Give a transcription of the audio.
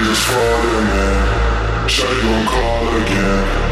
just falling in. Shawty gon' call again.